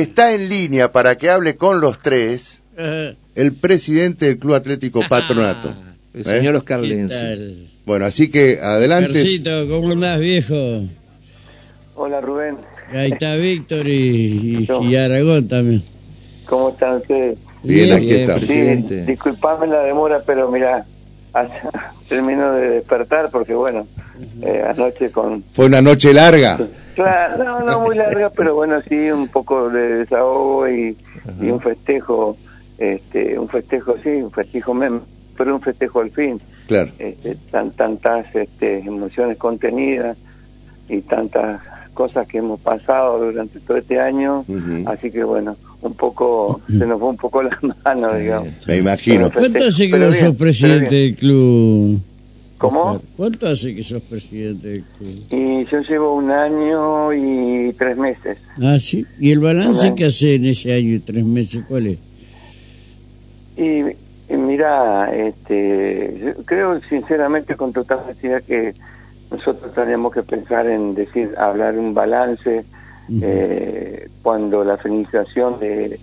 está en línea para que hable con los tres Ajá. el presidente del Club Atlético Patronato. El ¿Eh? señor Oscar ¿Qué Lenzi. Bueno, así que adelante. Oscarcito, ¿cómo andás, viejo? Hola Rubén, Ahí está Víctor y, y- y Aragón también. ¿cómo están ustedes? Bien, aquí Bien, estamos. Sí, presidente. disculpame la demora, pero mira, termino de despertar porque bueno, eh, anoche con... Fue una noche larga. Claro, no, no muy larga, pero bueno, sí, un poco de desahogo y, y un festejo, este, un festejo, sí, un festejo, mem- pero un festejo al fin. Claro. este, tan, tantas este, emociones contenidas y tantas cosas que hemos pasado durante todo este año. Así que bueno, un poco, se nos fue un poco la mano, digamos. Me imagino. Pero- ¿Cuánto hace que vos sos presidente del club? ¿Cómo? ¿Cuánto hace que sos presidente del club? Y yo llevo un año y tres meses. Ah, sí. ¿Y el balance que hace en ese año y tres meses cuál es? Y, y mira, este, yo creo sinceramente con total honestidad que nosotros tenemos que pensar en decir, hablar un balance eh, cuando la finalización de,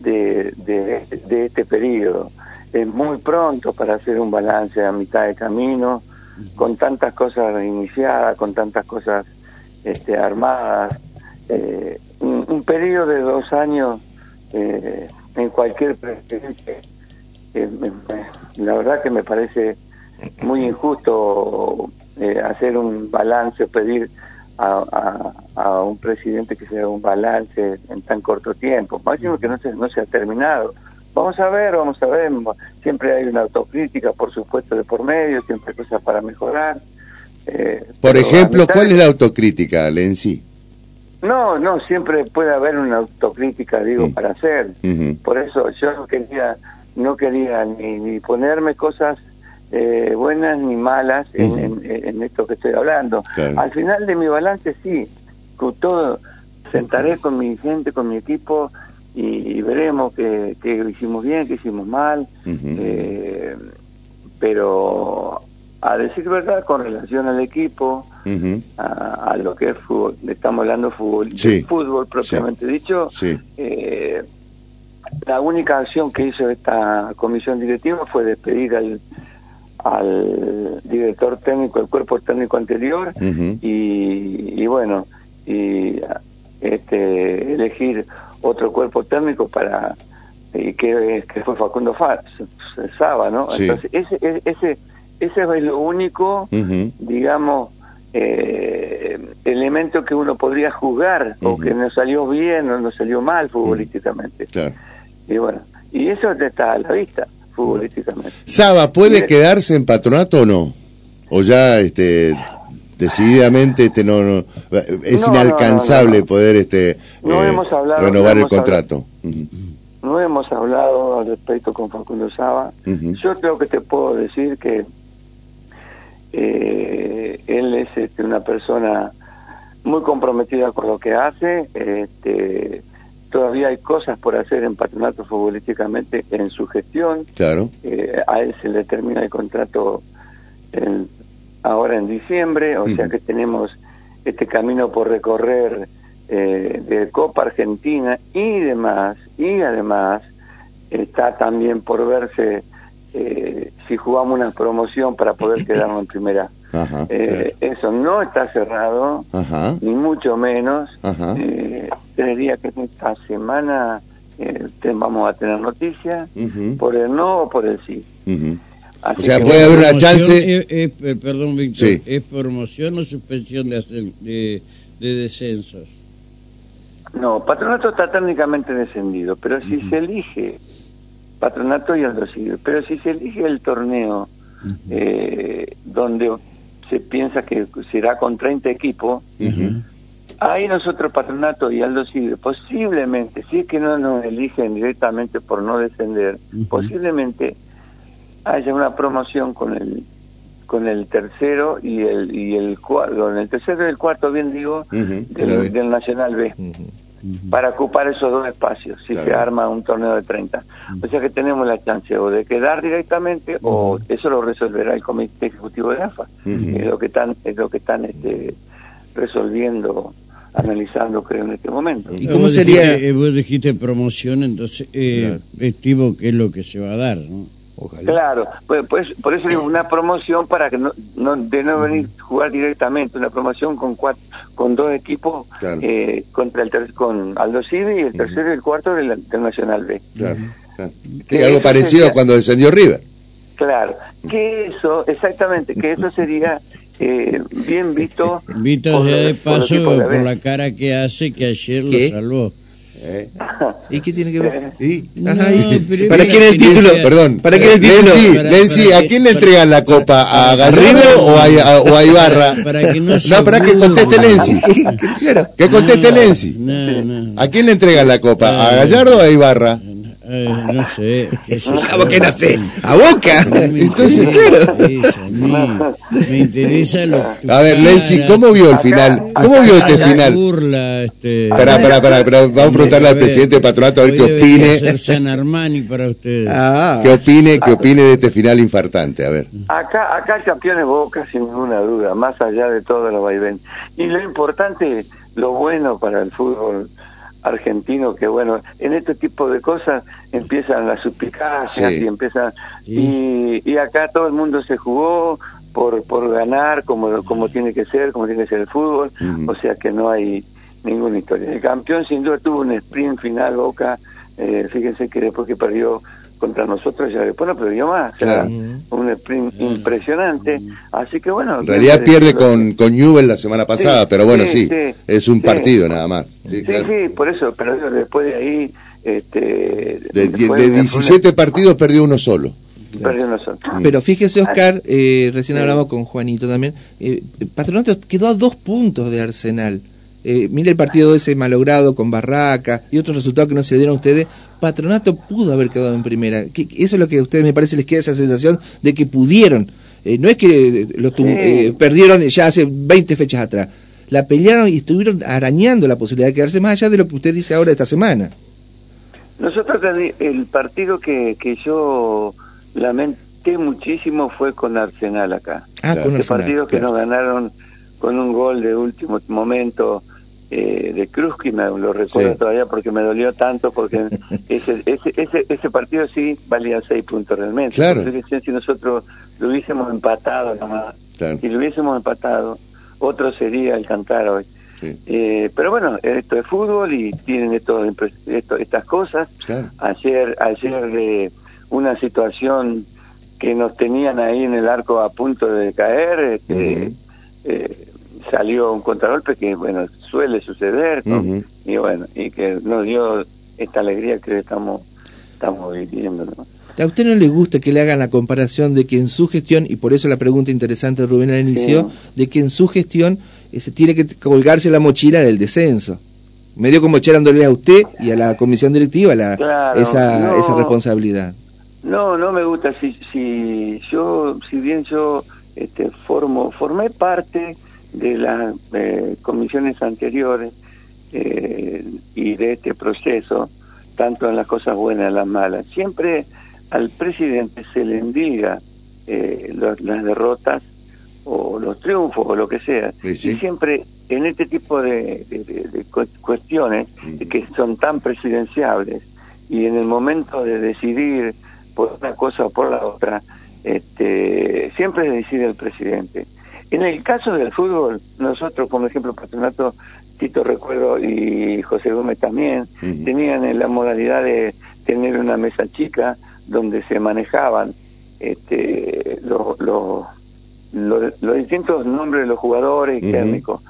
de, de, de este periodo es muy pronto para hacer un balance a mitad de camino, con tantas cosas iniciadas, con tantas cosas este, armadas. Eh, un, un periodo de dos años eh, en cualquier presidente, eh, la verdad que me parece muy injusto eh, hacer un balance, pedir a, un presidente que se haga un balance en tan corto tiempo. Máximo que no se, no se ha terminado. Vamos a ver, vamos a ver. Siempre hay una autocrítica, por supuesto, de por medio, siempre hay cosas para mejorar. Eh, Por ejemplo, mitad ¿cuál es la autocrítica, Lenzi? No, no, siempre puede haber una autocrítica, digo, Mm. para hacer. Por eso yo no quería, no quería ni, ni ponerme cosas eh, buenas ni malas en, en- en esto que estoy hablando. Claro. Al final de mi balance sí, con todo, sentaré con mi gente, con mi equipo y, y veremos que hicimos bien, que hicimos mal, eh, pero a decir verdad con relación al equipo, a, a lo que es fútbol, estamos hablando fútbol, Sí. de fútbol propiamente dicho, Sí. eh, la única acción que hizo esta comisión directiva fue despedir al, al director técnico, el cuerpo técnico anterior, y, y bueno, y este, elegir otro cuerpo técnico para y que, que fue Facundo Fa- Saba, ¿no? Sí. Entonces, ese, ese, ese es lo único digamos, eh, elemento que uno podría juzgar o Ujú. que no salió bien o no salió mal futbolísticamente. Claro. Y bueno, y eso está a la vista futbolísticamente. Saba, ¿puede quedarse en patronato o no? O ya, este, decididamente, este, no, no es No, inalcanzable no, poder, este, eh, hemos hablado, renovar no el contrato. No hemos hablado al respecto con Facundo Saba. Yo creo que te puedo decir que eh, él es este, una persona muy comprometida con lo que hace. Este, todavía hay cosas por hacer en patronato futbolísticamente en su gestión. Claro. Eh, a él se le termina el contrato en- ahora en diciembre, o sea que tenemos este camino por recorrer eh, de Copa Argentina y demás, y además está también por verse eh, si jugamos una promoción para poder quedarnos en primera. Ajá. Eh, Eso no está cerrado, Ajá. ni mucho menos. Eh, creería que esta semana eh, vamos a tener noticias por el no o por el sí. Así O sea, puede haber una chance- es- es- eh, perdón, Víctor. Sí. ¿Es promoción o suspensión de, de, de descensos? No, patronato está técnicamente descendido, pero si se elige patronato y Aldo Civi, pero si se elige el torneo eh, donde se piensa que será con 30 equipos, Ujú. ahí nosotros patronato y Aldo posiblemente, si es que no nos eligen directamente por no descender, posiblemente haya una promoción con el con el tercero y el y el cuarto, el tercero y el cuarto, bien digo, del, del Nacional B para ocupar esos dos espacios si Claro. se arma un torneo de 30. O sea que tenemos la chance o de quedar directamente o eso lo resolverá el Comité Ejecutivo de AFA. Es lo que están es lo que están este, resolviendo analizando, creo, en este momento. ¿Y cómo sería? Dijiste, vos dijiste promoción, entonces, eh, estimo que es lo que se va a dar, ¿no? Claro, pues, pues, por eso es una promoción para que no, no de no venir a jugar directamente, una promoción con cuatro, con dos equipos eh, contra el con Aldo Civi y el tercero y el cuarto del, Nacional B. Claro, algo parecido cuando descendió River. Claro, que eso, exactamente, que eso sería eh, bien visto. Visto de paso por, la cara que hace que ayer lo salvó. ¿Eh? ¿Y qué tiene que ver? ¿Y? ¿Para quién el título? Perdón. ¿Para quién el título? Lenzi, ¿a quién le entregan la copa? ¿A Garrido o a, o a Ibarra? Para que no, no para que conteste Lenzi. Que conteste Lenzi. ¿A quién le entregan la copa? ¿A Gallardo o a Ibarra? Eh, no sé. ¿A vos qué no sé? ¿A Boca? Entonces, claro. Me interesa lo A ver, Lenzi, ¿cómo vio el final? ¿Cómo vio este final? Burla, este... Pará, pará, pará, vamos a preguntarle al presidente del patronato a ver qué opine. San Armani para ustedes. Ah. ¿Qué opine, qué opine de este final infartante? A ver. Acá, acá el campeón es Boca, sin ninguna duda, más allá de todo lo vaivén. Y lo importante, lo bueno para el fútbol argentino que bueno en este tipo de cosas empiezan las suspicacias y empiezan y, y, acá todo el mundo se jugó por por ganar como como tiene que ser como tiene que ser el fútbol o sea que no hay ninguna historia. El campeón sin duda tuvo un sprint final Boca eh, fíjense que después que perdió contra nosotros ya después no perdió más. un sprint impresionante. Así que bueno. En realidad pierde con, con Newell la semana pasada, pero bueno, sí, es un partido nada más. Sí, sí, por eso, pero después de ahí. Este, de, 17 partidos perdió uno solo. Perdió uno solo. Pero fíjese, Oscar, eh, recién hablamos con Juanito también. Eh, Patronato quedó a dos puntos de Arsenal. Eh, mire el partido ese malogrado con Barraca y otros resultados que no se dieron a ustedes, Patronato pudo haber quedado en primera. eso es lo que a ustedes me parece les queda esa sensación de que pudieron. Eh, no es que lo eh, perdieron ya hace 20 fechas atrás. La pelearon y estuvieron arañando la posibilidad de quedarse más allá de lo que usted dice ahora esta semana. Nosotros el partido que, que yo lamenté muchísimo fue con Arsenal acá. Ah, con Arsenal, partido que nos ganaron con un gol de último momento eh, de me lo recuerdo todavía porque me dolió tanto, porque ese, ese, ese, ese, partido sí valía seis puntos realmente. Claro. si nosotros lo hubiésemos empatado nomás, si lo hubiésemos empatado, otro sería el cantar hoy. Eh, pero bueno, esto es fútbol y tienen esto, esto estas cosas. Ayer, ayer eh, una situación que nos tenían ahí en el arco a punto de caer, este, eh, salió un contragolpe que, bueno, suele suceder, y bueno, y que nos dio esta alegría que estamos, estamos viviendo, ¿no? ¿A usted no le gusta que le hagan la comparación de que en su gestión, y por eso la pregunta interesante de Rubén al inicio, de que en su gestión eh, se tiene que colgarse la mochila del descenso? Medio como echándole a usted y a la comisión directiva la, esa, esa responsabilidad. No, no me gusta. Si, si yo, si bien yo este, formo, formé parte de las eh, comisiones anteriores eh, y de este proceso, tanto en las cosas buenas y las malas. Siempre al presidente se le indiga eh, las derrotas o los triunfos o lo que sea. Y siempre en este tipo de, cuestiones que son tan presidenciables y en el momento de decidir por una cosa o por la otra, este, siempre decide el presidente. En el caso del fútbol, nosotros, como ejemplo, Patronato, Tito Recuerdo y José Gómez también, tenían la modalidad de tener una mesa chica donde se manejaban este, los, los, distintos nombres de los jugadores y técnicos.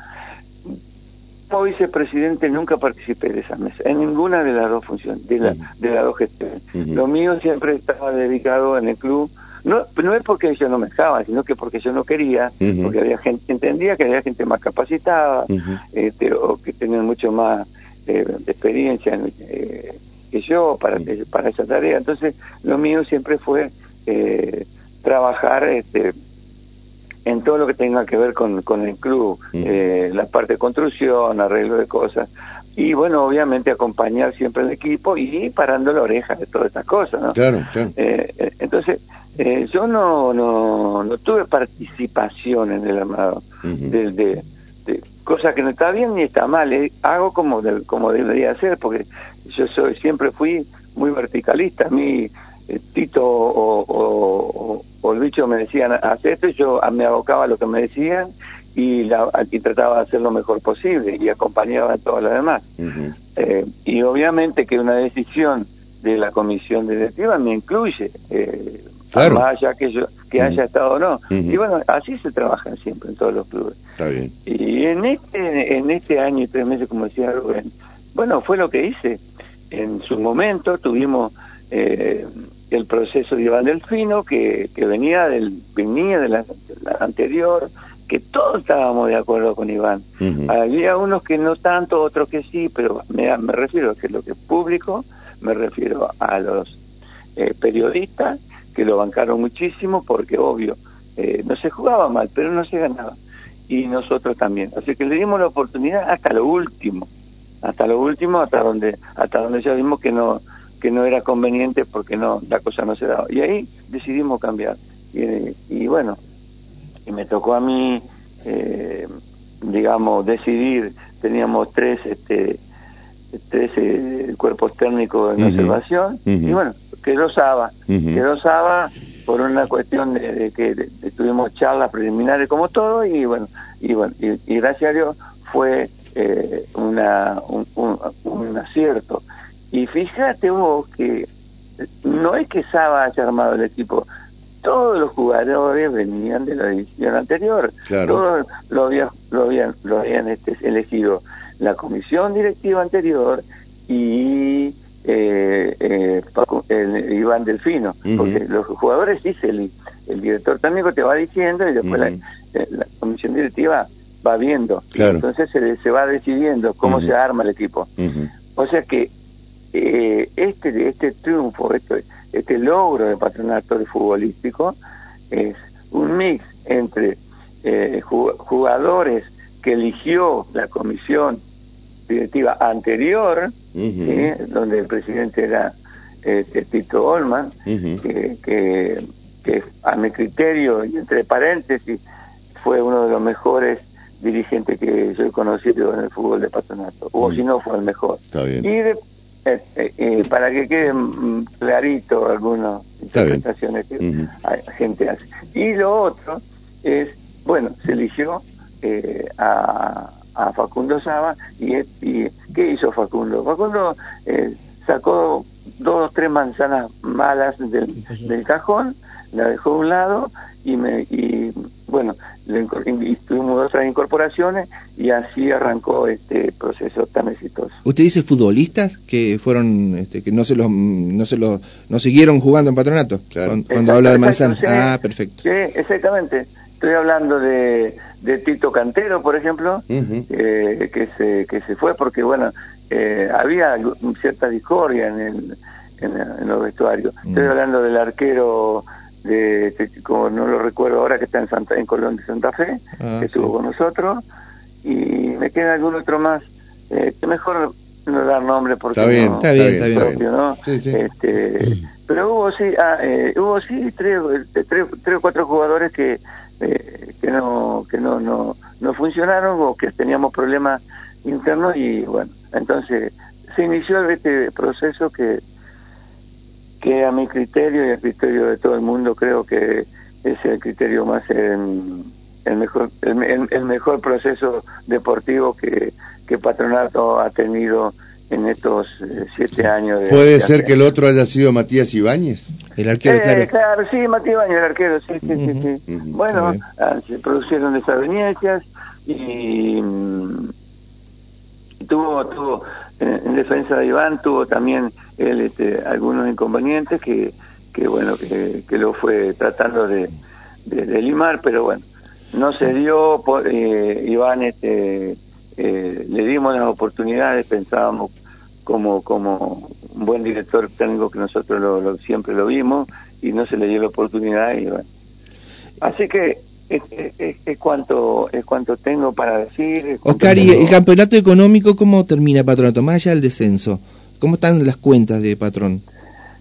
Como vicepresidente nunca participé de esa mesa, en ninguna de las dos funciones, de, la, de las dos gestiones. Lo mío siempre estaba dedicado en el club no, no es porque yo no me dejaba, sino que porque yo no quería, porque había gente, entendía que había gente más capacitada, este, o que tenían mucho más eh, experiencia eh, que yo para, para esa tarea. Entonces, lo mío siempre fue eh, trabajar este, en todo lo que tenga que ver con, con el club, la parte de construcción, arreglo de cosas, y bueno, obviamente acompañar siempre al equipo y parando la oreja de todas estas cosas, ¿no? Claro, claro. entonces, eh, yo no, no, no tuve participación en el armado, de, cosa que no está bien ni está mal, eh, hago como como debería ser, porque yo soy siempre fui muy verticalista, a mí eh, Tito o, el bicho me decían hacer esto y yo me abocaba a lo que me decían y, la, y trataba de hacer lo mejor posible y acompañaba a todo lo demás. Y obviamente que una decisión de la comisión directiva me incluye, eh, más allá que yo que haya estado o no. Y bueno, así se trabaja siempre en todos los clubes. Está bien. Y en este, en este año y tres meses, como decía Rubén, bueno, fue lo que hice. En su momento tuvimos eh, el proceso de Iván Delfino, que, que venía del venía de la, anterior, que todos estábamos de acuerdo con Iván. Había unos que no tanto, otros que sí, pero me, me refiero a que lo que es público, me refiero a los eh, periodistas que lo bancaron muchísimo porque obvio, eh, no se jugaba mal, pero no se ganaba. Y nosotros también. Así que le dimos la oportunidad hasta lo último, hasta lo último, hasta donde, hasta donde ya vimos que no, que no era conveniente porque no, la cosa no se daba. Y ahí decidimos cambiar. Y, bueno, y me tocó a mí, eh, digamos, decidir, teníamos tres, este, tres eh, cuerpos técnicos en observación, y bueno, quedó Saba, quedó Saba por una cuestión de, que tuvimos charlas preliminares como todo, y bueno, y bueno, y, gracias a Dios fue eh, una, un, un acierto. Y fíjate vos que no es que Saba haya armado el equipo, todos los jugadores venían de la división anterior, todos lo habían, lo habían, lo habían este, elegido la comisión directiva anterior y eh, eh, el, Iván Delfino, porque los jugadores dice el, el director técnico te va diciendo y después la, eh, la, comisión directiva va viendo, entonces se, se, va decidiendo cómo se arma el equipo. O sea que eh, este, este triunfo, este, este logro de patronato futbolístico es un mix entre eh, jugadores que eligió la comisión directiva anterior, donde el presidente era este, Tito Olman, que, que, que, a mi criterio, y entre paréntesis, fue uno de los mejores dirigentes que yo he conocido en el fútbol de patronato, o si no fue el mejor. Y de, eh, eh, para que quede mm, clarito algunas interpretaciones que hay, gente hace. Y lo otro es, bueno, se eligió eh, a, a, Facundo Saba y, y, ¿qué hizo Facundo? Facundo sacó dos o tres manzanas malas del, del cajón, la dejó a un lado y, me, y bueno, tuvimos otras incorporaciones y así arrancó este proceso tan exitoso. ¿Usted dice futbolistas que fueron, este, que no se los, no se los, no siguieron jugando en patronato? Cuando, habla de Manzana. ah, perfecto. Sí, exactamente. Estoy hablando de, de Tito Cantero, por ejemplo, eh, que se que se fue porque bueno eh, había cierta discordia en el en, los vestuarios. Estoy mm. hablando del arquero de, como no lo recuerdo ahora, que está en Santa en Colón de Santa Fe, ah, que estuvo con nosotros, y me queda algún otro más, eh, que mejor no dar nombre porque está bien, está bien, está bien, ¿no? Este, pero hubo sí, ah, eh, hubo sí tres, tres, tres o cuatro jugadores que eh, que no que no, no no funcionaron o que teníamos problemas internos y bueno, entonces se inició este proceso que que a mi criterio y al criterio de todo el mundo creo que es el criterio más el, mejor el, mejor proceso deportivo que, que Patronato ha tenido en estos eh, siete años. De, ¿Puede ser que el otro haya sido Matías Ibáñez? El arquero, eh, claro. sí, Matías Ibáñez, el arquero, sí, sí, sí. bueno, ah, se produjeron desavenencias y, mm, tuvo, tuvo en, defensa de Iván, tuvo también él este, algunos inconvenientes que, que bueno, que, que lo fue tratando de, de, limar, pero bueno, no se dio, por, eh, Iván este, eh, le dimos las oportunidades, pensábamos como, como un buen director técnico que nosotros lo, siempre lo vimos y no se le dio la oportunidad y bueno. Así que es, es, cuanto es cuanto tengo para decir. Oscar, ¿y el campeonato económico cómo termina, Patronato? Más allá del descenso, ¿cómo están las cuentas de Patrón?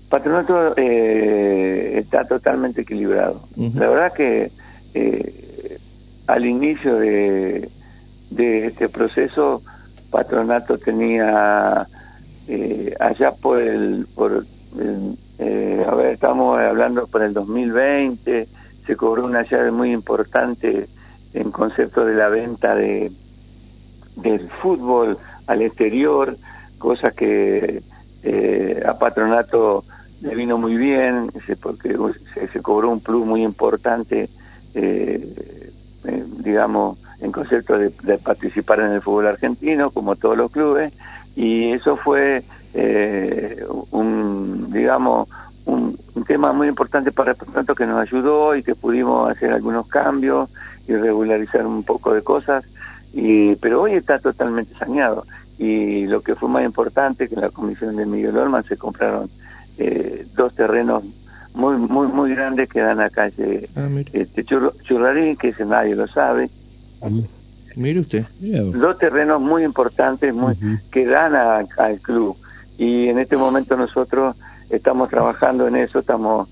Patronato eh, está totalmente equilibrado. La verdad que eh, al inicio de, de este proceso, Patronato tenía eh, allá por el, por eh, a ver, estamos hablando por el 2020, se cobró una llave muy importante en concepto de la venta de del fútbol al exterior, cosa que eh, a Patronato le vino muy bien, porque se, cobró un plus muy importante, eh, eh, digamos, en concepto de, participar en el fútbol argentino, como todos los clubes, y eso fue un, digamos, un, tema muy importante para Patronato que nos ayudó y que pudimos hacer algunos cambios y regularizar un poco de cosas, y, pero hoy está totalmente saneado. Y lo que fue más importante que en la comisión de Miguel Orman se compraron eh, dos terrenos muy muy muy grandes que dan a calle ah, este, Churrarín que ese nadie lo sabe mire usted. Dos terrenos muy importantes muy que dan al club. Y en este momento nosotros estamos trabajando en eso estamos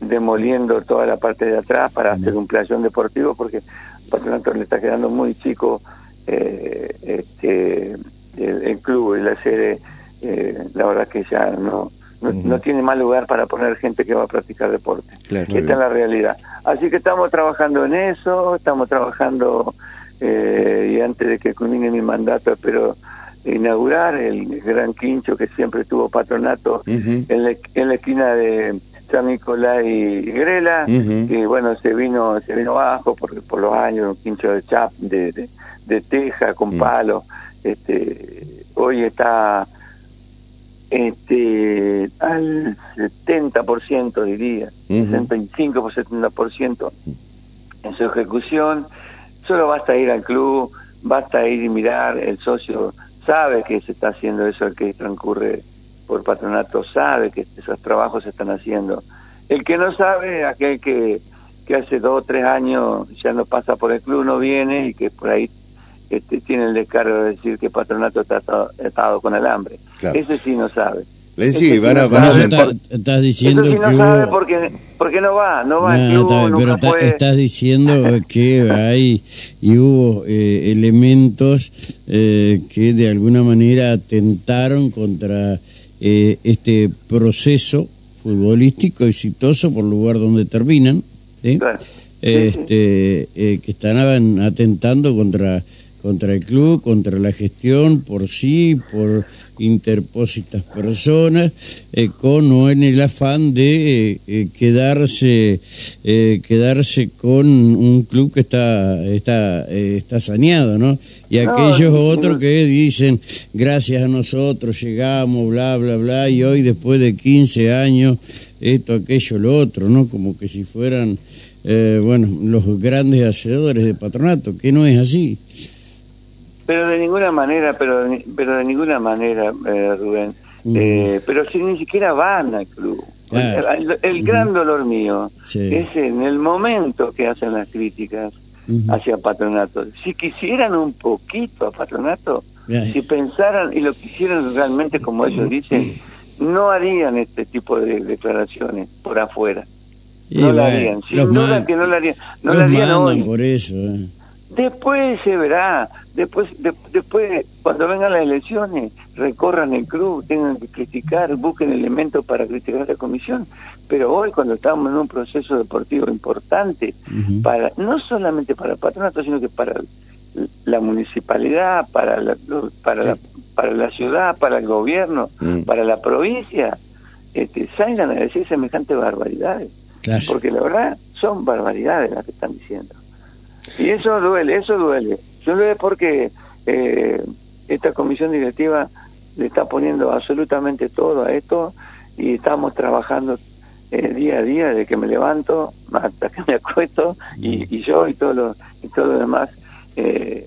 demoliendo toda la parte de atrás para hacer un playón deportivo porque Patronato le está quedando muy chico eh, este el, club y la sede, eh, la verdad que ya no, no, tiene más lugar para poner gente que va a practicar deporte. Esta es la realidad. Así que estamos trabajando en eso, estamos trabajando, eh, y antes de que culmine mi mandato espero inaugurar el gran quincho que siempre tuvo patronato en, la, en la esquina de San Nicolás y Grela, que bueno, se vino se vino abajo por, por los años, un quincho de chap, de, de, teja con palo. Este, hoy está este, al 70% diría, uh 65 por 70% en su ejecución. Solo basta ir al club, basta ir y mirar, el socio sabe que se está haciendo eso, el que transcurre por patronato sabe que esos trabajos se están haciendo. El que no sabe, aquel que, que hace dos o tres años ya no pasa por el club, no viene y que por ahí este, tiene el descargo de decir que Patronato está atado, con alambre. Ese sí no sabe. Le sí, van a, estás diciendo sí no sabe porque, porque no va, no va pero estás diciendo que hay y hubo eh, elementos eh, que de alguna manera atentaron contra eh, este proceso futbolístico exitoso por lugar donde terminan, este, que están atentando contra contra el club, contra la gestión por sí, por interpósitas personas, eh, con o en el afán de eh, eh, quedarse quedarse con un club que está está está saneado, ¿no? Y aquellos otros que dicen gracias a nosotros llegamos, bla bla bla, y hoy después de 15 años esto aquello lo otro, ¿no? Como que si fueran bueno los grandes hacedores de patronato, que no es así. Pero de ninguna manera, pero, pero de ninguna manera, eh, Rubén. Eh, pero si ni siquiera van al club. El, gran dolor mío es en el momento que hacen las críticas hacia Patronato. Si quisieran un poquito a Patronato, si pensaran y lo quisieran realmente como ellos dicen, no harían este tipo de declaraciones por afuera. no lo harían. Sin duda que no lo harían. No lo harían hoy. Por eso. Eh. Después se verá, después, después cuando vengan las elecciones, recorran el club, tengan que criticar, busquen elementos para criticar la comisión, pero hoy cuando estamos en un proceso deportivo importante, para no solamente para el patronato, sino que para la municipalidad, para la, para, la, para la ciudad, para el gobierno, mm. para la provincia, este, salgan a decir semejantes barbaridades. Porque la verdad son barbaridades las que están diciendo. Y eso duele, eso duele. Duele porque eh, esta comisión directiva le está poniendo absolutamente todo a esto y estamos trabajando eh, día a día desde que me levanto hasta que me acuesto y, yo y todo lo, y todo lo demás. Eh,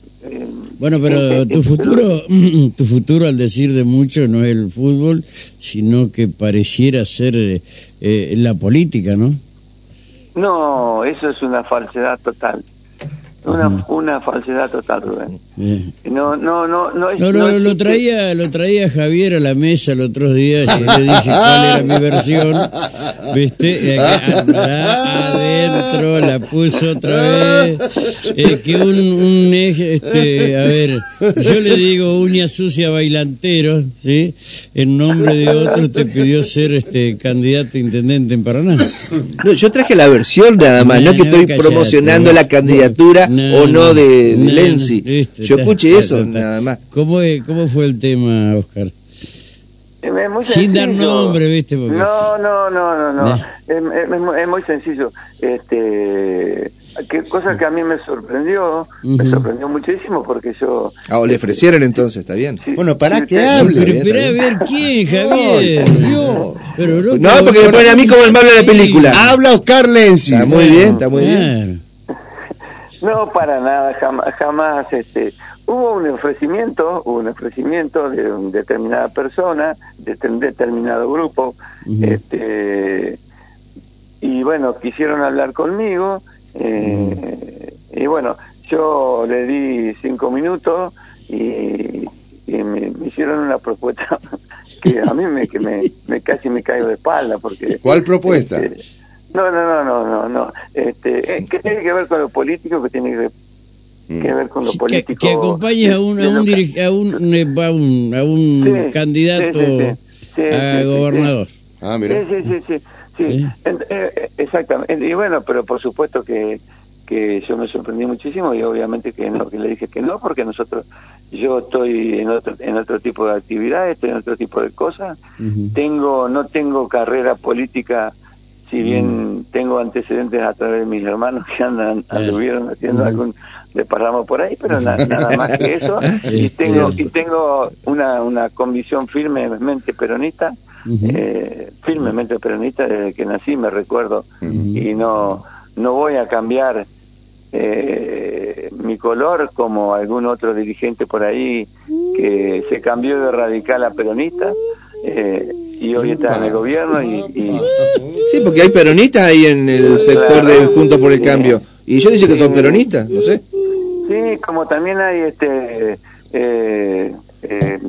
bueno, pero tu futuro, tu futuro al decir de mucho no es el fútbol, sino que pareciera ser la política, ¿no? No, eso es una falsedad total. Una, una falsedad total, Rubén. No, no, no, no, no, lo traía, lo traía Javier a la mesa el otro día, yo le dije cuál era mi versión, viste, acá, adentro, la puso otra vez. Eh, que un, un eje, este, a ver, yo le digo uña sucia bailantero, ¿sí? En nombre de otro te pidió ser este candidato a intendente en Paraná. No, yo traje la versión nada más, no, No, que no, estoy promocionando la candidatura No, o no de, de no, Lenzi. viste, Yo escuché eso nada más. ¿Cómo, es- ¿Cómo fue el tema, Oscar? Sin dar nombre, ¿viste? Porque- No, no, no, no, no. No. Es, es- es muy- sencillo. Este, que cosa que a mí me sorprendió, me sorprendió muchísimo porque yo... Ah, o le ofrecieron entonces, está bien. sí, Bueno, para sí, que hable. Pero esperá a ver quién, Javier. por Dios. Pero loco, No, porque me ponen a mí como el malo de la película. Habla Oscar Lenzi. Está muy bien, está muy bien. Claro. No, para nada, jamás, jamás este, hubo un ofrecimiento, hubo un ofrecimiento de una determinada persona, de un determinado grupo, este, y bueno, quisieron hablar conmigo, eh, y bueno, yo le di cinco minutos y, y me, me hicieron una propuesta que a mí me, que me, me casi me caigo de espalda porque... ¿Cuál propuesta? este, no, no, no, no, no, no. Este, eh, ¿Qué tiene que ver con lo político? ¿Qué tiene que ver, Mm. que ver con lo Sí, que, político? que acompañes a un, a un, diri- a un, eh, a un, a un Sí, candidato sí, sí, sí. Sí, a sí, sí, gobernador. Ah, Sí, mira. sí, sí, sí. sí. ¿Eh? En- exactamente. Y bueno, pero por supuesto que, que yo me sorprendí muchísimo y obviamente que no, que le dije que no, porque nosotros, yo estoy en otro, en otro tipo de actividades, estoy en otro tipo de cosas. Tengo, no tengo carrera política, si bien tengo antecedentes a través de mis hermanos que andan, anduvieron haciendo Ujú. algún desparramo por ahí, pero na- nada más que eso. Y tengo, y tengo una, una convicción firmemente peronista, eh, firmemente peronista desde que nací, me recuerdo, y no, no voy a cambiar eh, mi color como algún otro dirigente por ahí que se cambió de radical a peronista eh, y hoy está en el gobierno y, y- Sí, porque hay peronistas ahí en el sector de Juntos por el Cambio. Y yo dice que son peronistas, no sé. sí como también hay este eh, eh,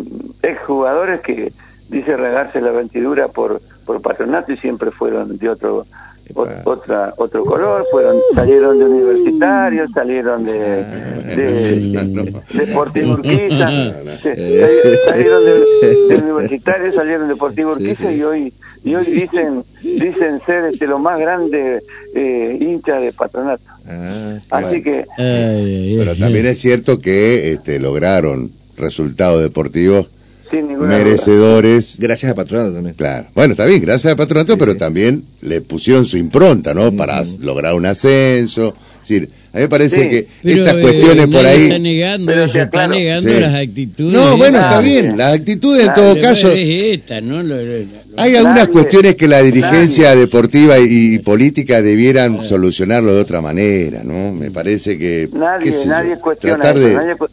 exjugadores que dice regarse la ventidura por por patronato y siempre fueron de otro otra otro color fueron salieron de universitarios salieron de, de, Deportivo Urquiza, salieron de, de universitarios, salieron de Deportivo Urquiza sí. y hoy y hoy dicen dicen ser este lo más grande eh, hincha de patronato. Ah, Así que Pero también es cierto que este, lograron resultados deportivos sin ninguna duda. merecedores. gracias a Patronato también. Claro. Bueno, está bien, gracias al patronato, Sí, pero sí. también le pusieron su impronta, ¿no? Para lograr un ascenso. Es decir, a mí me parece Sí. que Pero, estas eh, cuestiones por nadie ahí. Está negando Pero, está claro. negando Sí. las actitudes. No, bueno, está Nadie. bien. Las actitudes en Nadie. todo caso. es esta, ¿no? Lo- lo- lo- Hay algunas Nadie. cuestiones que la dirigencia Nadie. deportiva y, y política debieran solucionarlo de otra manera, ¿no? Me parece que Nadie, qué sé yo, nadie cuestiona tratar eso, de, nadie cu-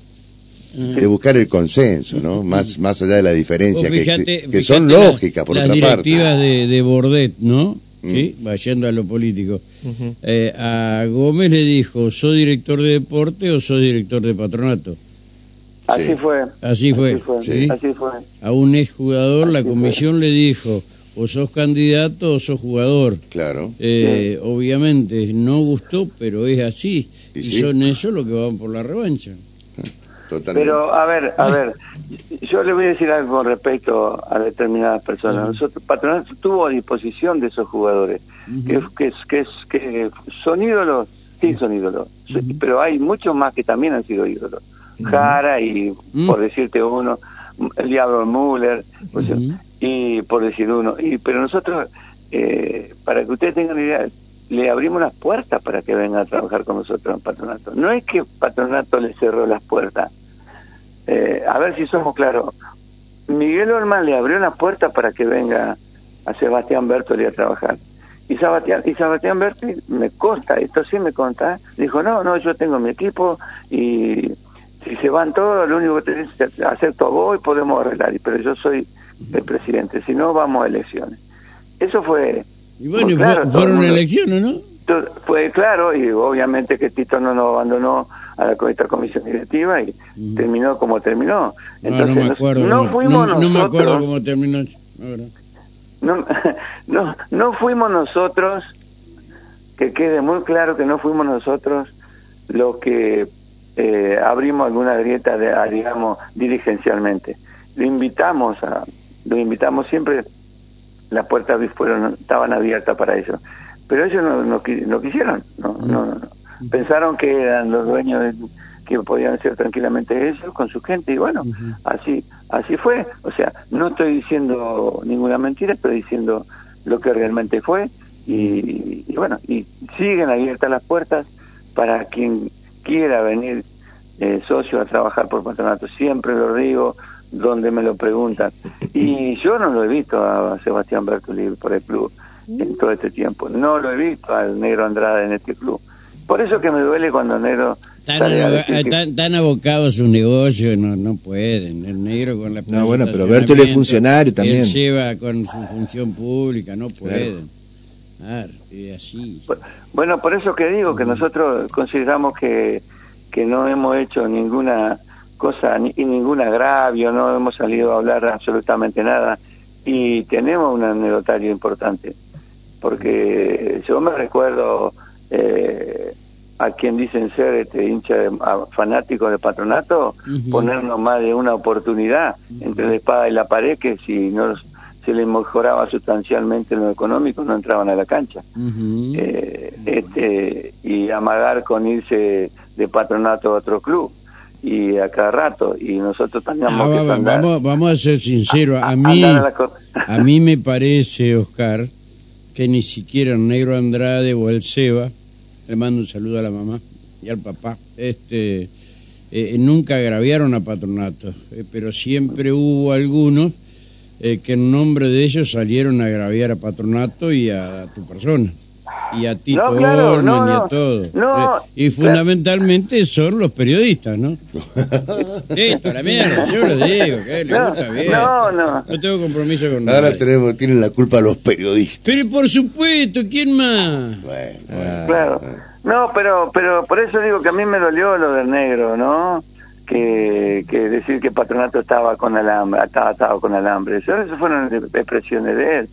de buscar el consenso, ¿no? Más más allá de la diferencia que, que son lógicas por las otra parte. directivas de, de Bordet, ¿no? Mm. Sí, vayendo a lo político. Eh, a Gómez le dijo, ¿sos director de deporte o sos director de patronato? así Sí. fue. Así fue, Sí. Así fue. A un exjugador la fue. comisión le dijo, o sos candidato o sos jugador. Claro. Eh, Obviamente no gustó, pero es así. Y Y, sí. son esos los que van por la revancha. Totalmente. Pero, a ver, a ver, yo le voy a decir algo con respecto a determinadas personas. Nosotros, Patronato tuvo a disposición de esos jugadores, que, que, que, que son ídolos, sí son ídolos, pero hay muchos más que también han sido ídolos. Jara y, Mm. por decirte uno, el Diablo Müller, o sea, Ujú. y por decir uno. y Pero nosotros, eh, para que ustedes tengan idea, le abrimos las puertas para que vengan a trabajar con nosotros en Patronato. No es que Patronato le cerró las puertas. Eh, a ver si somos claros. Miguel Olman le abrió las puertas para que venga a Sebastián Bertoli a trabajar. Y Sebastián, y Sebastián Bertoli, me consta, esto sí me consta, dijo, no, no, yo tengo mi equipo y si se van todos, lo único que tenés que hacer todo vos y podemos arreglar, pero yo soy el presidente, si no vamos a elecciones. Eso fue... Y bueno, y claro, fueron mundo- elecciones, ¿no? todo- fue claro y obviamente que Tito no nos abandonó a la esta comisión directiva y terminó como terminó. Entonces, no me nos- acuerdo. no no, fuimos no- no me acuerdo cómo terminó. no, no, no fuimos nosotros que quede muy claro que no fuimos nosotros los que eh, abrimos alguna grieta, de, digamos, dirigencialmente. Lo invitamos a, lo invitamos siempre, las puertas fueron, estaban abiertas para eso. Pero ellos no, no, quisieron, no, no, no, pensaron que eran los dueños de, que podían ser tranquilamente ellos con su gente y bueno, así así fue, o sea, no estoy diciendo ninguna mentira, estoy diciendo lo que realmente fue y, bueno, y siguen abiertas las puertas para quien quiera venir eh, socio a trabajar por patronato, siempre lo digo donde me lo preguntan y yo no lo he visto a Sebastián Bertoli por el club en todo este tiempo, no lo he visto al Negro Andrade en este club, por eso que me duele cuando Negro están, abocados a su negocio, no, no pueden. El negro con la No, bueno, pero Bertoli es funcionario también. Él lleva con su función pública, no pueden. Claro. así. Bueno, por eso que digo que nosotros consideramos que, que no hemos hecho ninguna cosa ni ningún agravio, no hemos salido a hablar absolutamente nada. Y tenemos un anecdotario importante, porque yo me recuerdo eh, a quien dicen ser este hincha de, fanático de patronato, ponernos más de una oportunidad entre la espada y la pared que si no se les mejoraba sustancialmente en lo económico no entraban a la cancha. Eh, este, y amagar con irse de patronato a otro club y a cada rato y nosotros teníamos ah, que vamos, vamos a ser sinceros a, mí a, mí me parece Oscar que ni siquiera el negro Andrade o el Seba le mando un saludo a la mamá y al papá. Este, eh, nunca agraviaron a patronato, eh, pero siempre hubo algunos eh, que en nombre de ellos salieron a agraviar a patronato y a tu persona y a Tito no, claro, y a todo. Eh, y fundamentalmente son los periodistas, ¿no? Esto, la mierda, yo lo digo, que le gusta bien. No, no. No tengo compromiso con Ahora tenemos, tienen la culpa los periodistas. Pero por supuesto, ¿quién más? Bueno, claro. No, pero, pero por eso digo que a mí me dolió lo del negro, ¿no? Que, que decir que Patronato estaba con alambre, estaba atado con alambre. Eso, fueron expresiones de él.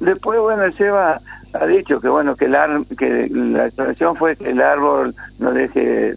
después, bueno, él se va ha dicho que bueno que el que la expresión fue que el árbol no deje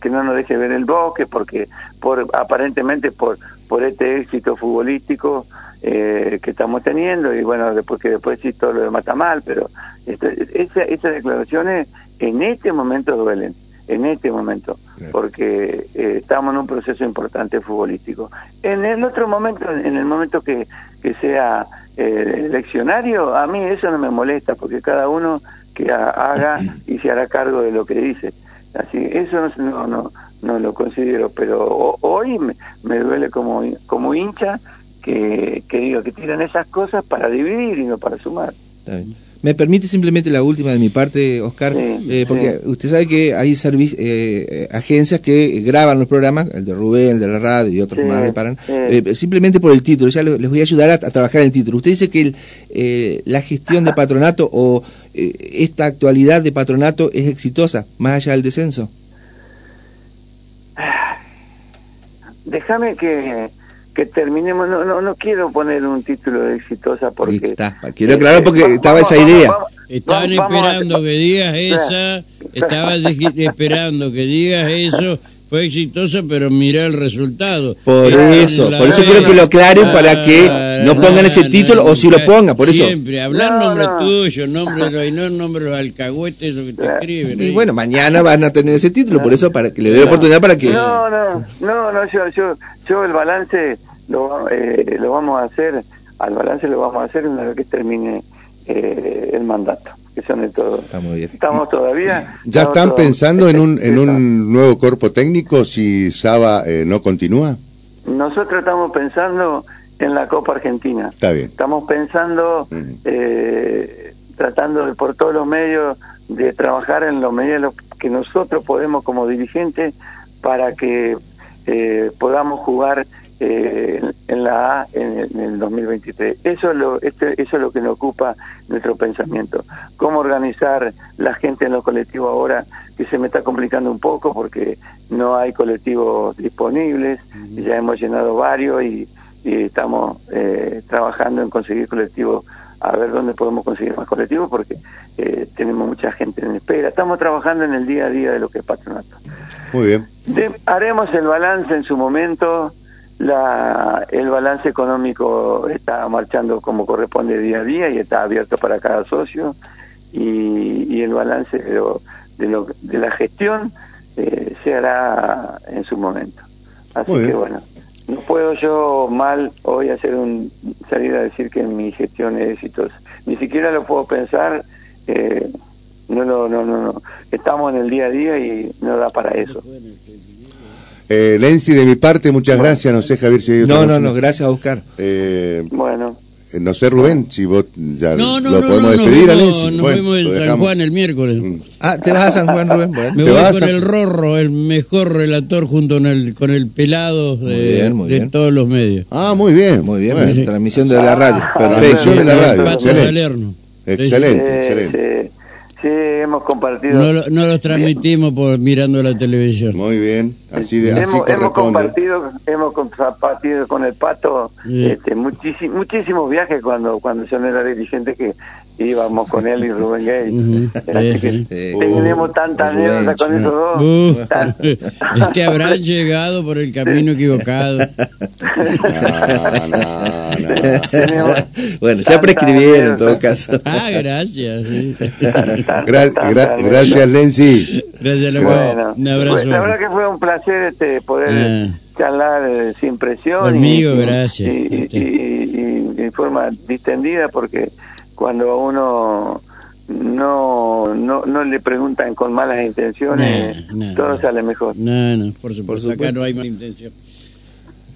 que no nos deje ver el bosque porque por aparentemente por por este éxito futbolístico eh, que estamos teniendo y bueno después que después sí todo lo demás está mal pero esa, esas declaraciones en este momento duelen en este momento, porque eh, estamos en un proceso importante futbolístico. En el otro momento, en el momento que, que sea eh, leccionario, a mí eso no me molesta, porque cada uno que haga y se hará cargo de lo que dice. Así, eso no, no, no, lo considero, pero hoy me, duele como, como hincha que, que digo que tiran esas cosas para dividir y no para sumar. Me permite simplemente la última de mi parte, Oscar, eh, porque usted sabe que hay eh, agencias que graban los programas, el de Rubén, el de la radio y otros más de Paran, eh, simplemente por el título. Ya les voy a ayudar a, trabajar el título. Usted dice que el, la gestión de patronato o esta actualidad de patronato es exitosa, más allá del descenso. Déjame que que terminemos, no, no, no quiero poner un título de exitosa porque... Está, quiero aclarar porque estaba esa idea. Estaban esperando que digas esa, estaban esperando que digas eso, fue exitosa, pero mira el resultado. Por eso, por eso quiero que lo aclaren para que no pongan ese título o si lo pongan, por eso. Siempre, hablar nombre tuyo, nombre y no nombre de los alcahuetes, eso que te escriben. Y bueno, mañana van a tener ese título, por eso para que le dé la oportunidad para que... No, no, no, no yo, yo, yo el balance lo, eh, lo vamos a hacer, al balance lo vamos a hacer una vez que termine eh, el mandato. Que son de todo. Estamos todavía. ¿Ya están pensando en un, en un nuevo cuerpo técnico si Saba eh, no continúa? Nosotros estamos pensando en la Copa Argentina. Está bien. Estamos pensando, eh, tratando de, por todos los medios de trabajar en los medios que nosotros podemos como dirigentes para que eh, podamos jugar eh, en la A en, el 2023. Eso es, lo, este, eso es lo que nos ocupa nuestro pensamiento. Cómo organizar la gente en los colectivos ahora, que se me está complicando un poco porque no hay colectivos disponibles, ya hemos llenado varios y, y estamos eh, trabajando en conseguir colectivos, a ver dónde podemos conseguir más colectivos porque eh, tenemos mucha gente en espera. Estamos trabajando en el día a día de lo que es patronato. Muy bien. De- haremos el balance en su momento. La, el balance económico está marchando como corresponde día a día y está abierto para cada socio. Y, y el balance de, lo- de, lo- de la gestión eh, se hará en su momento. Así que bueno, no puedo yo mal hoy hacer un salir a decir que mi gestión es exitosa. Ni siquiera lo puedo pensar. Eh, no, no, no, no, no. Estamos en el día a día y no da para eso. Eh, Lenzi, de mi parte, muchas gracias. No sé, Javier, si hay otra No, no, no, gracias a Oscar. Eh, Bueno, no sé, Rubén, si vos ya No, no, lo no, podemos no, despedir a vemos, Lenzi. nos Bueno, vemos en San. Juan el miércoles. Mm. Ah, ¿te vas a San Juan, Rubén? Bueno. Me ¿Te voy vas con a- el Rorro, el mejor relator junto con el, con el pelado de, bien, muy de bien. todos los medios. Ah, muy bien. Muy bien, Bueno, transmisión de la radio. Perfecto. Transmisión de la radio, excelente. Excelente, eh, excelente. sí, hemos compartido. No, lo- no los transmitimos por mirando la televisión. Muy bien. Así, de, así hemos, hemos corresponde. compartido, hemos compartido con el pato Sí. este, muchísi- muchísimos viajes cuando cuando yo no era dirigente que íbamos con él y Rubén Gay. Que sí. Sí. tenemos tantas anécdotas con esos dos. Uh, Tan- es que habrán llegado por el camino equivocado. No, no, no. Bueno, ya prescribieron en todo caso. Ah, gracias. sí. Gra- gra- gracias, Lenzi. Gracias, loco. Bueno, Un abrazo. la verdad que fue un placer este poder Ah. charlar eh, sin presión Conmigo, y, gracias. y, y- y- y de forma distendida porque cuando a uno no, no no le preguntan con malas intenciones todo sale mejor No, no, por supuesto. Por Acá no hay mala intención.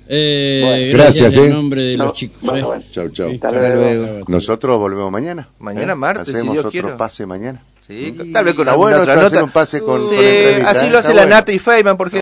Eh, Bueno. Gracias, en eh. nombre de No, los chicos. bueno, eh. bueno. Chau, chau. Hasta Hasta luego. luego. Nosotros volvemos mañana. Mañana martes, si Hacemos Dios otro pase mañana. Sí, tal vez con Está bueno otra hacer un pase con- Sí, con entrevista, así ¿eh? lo hace Está la bueno. Nata y Feynman, porque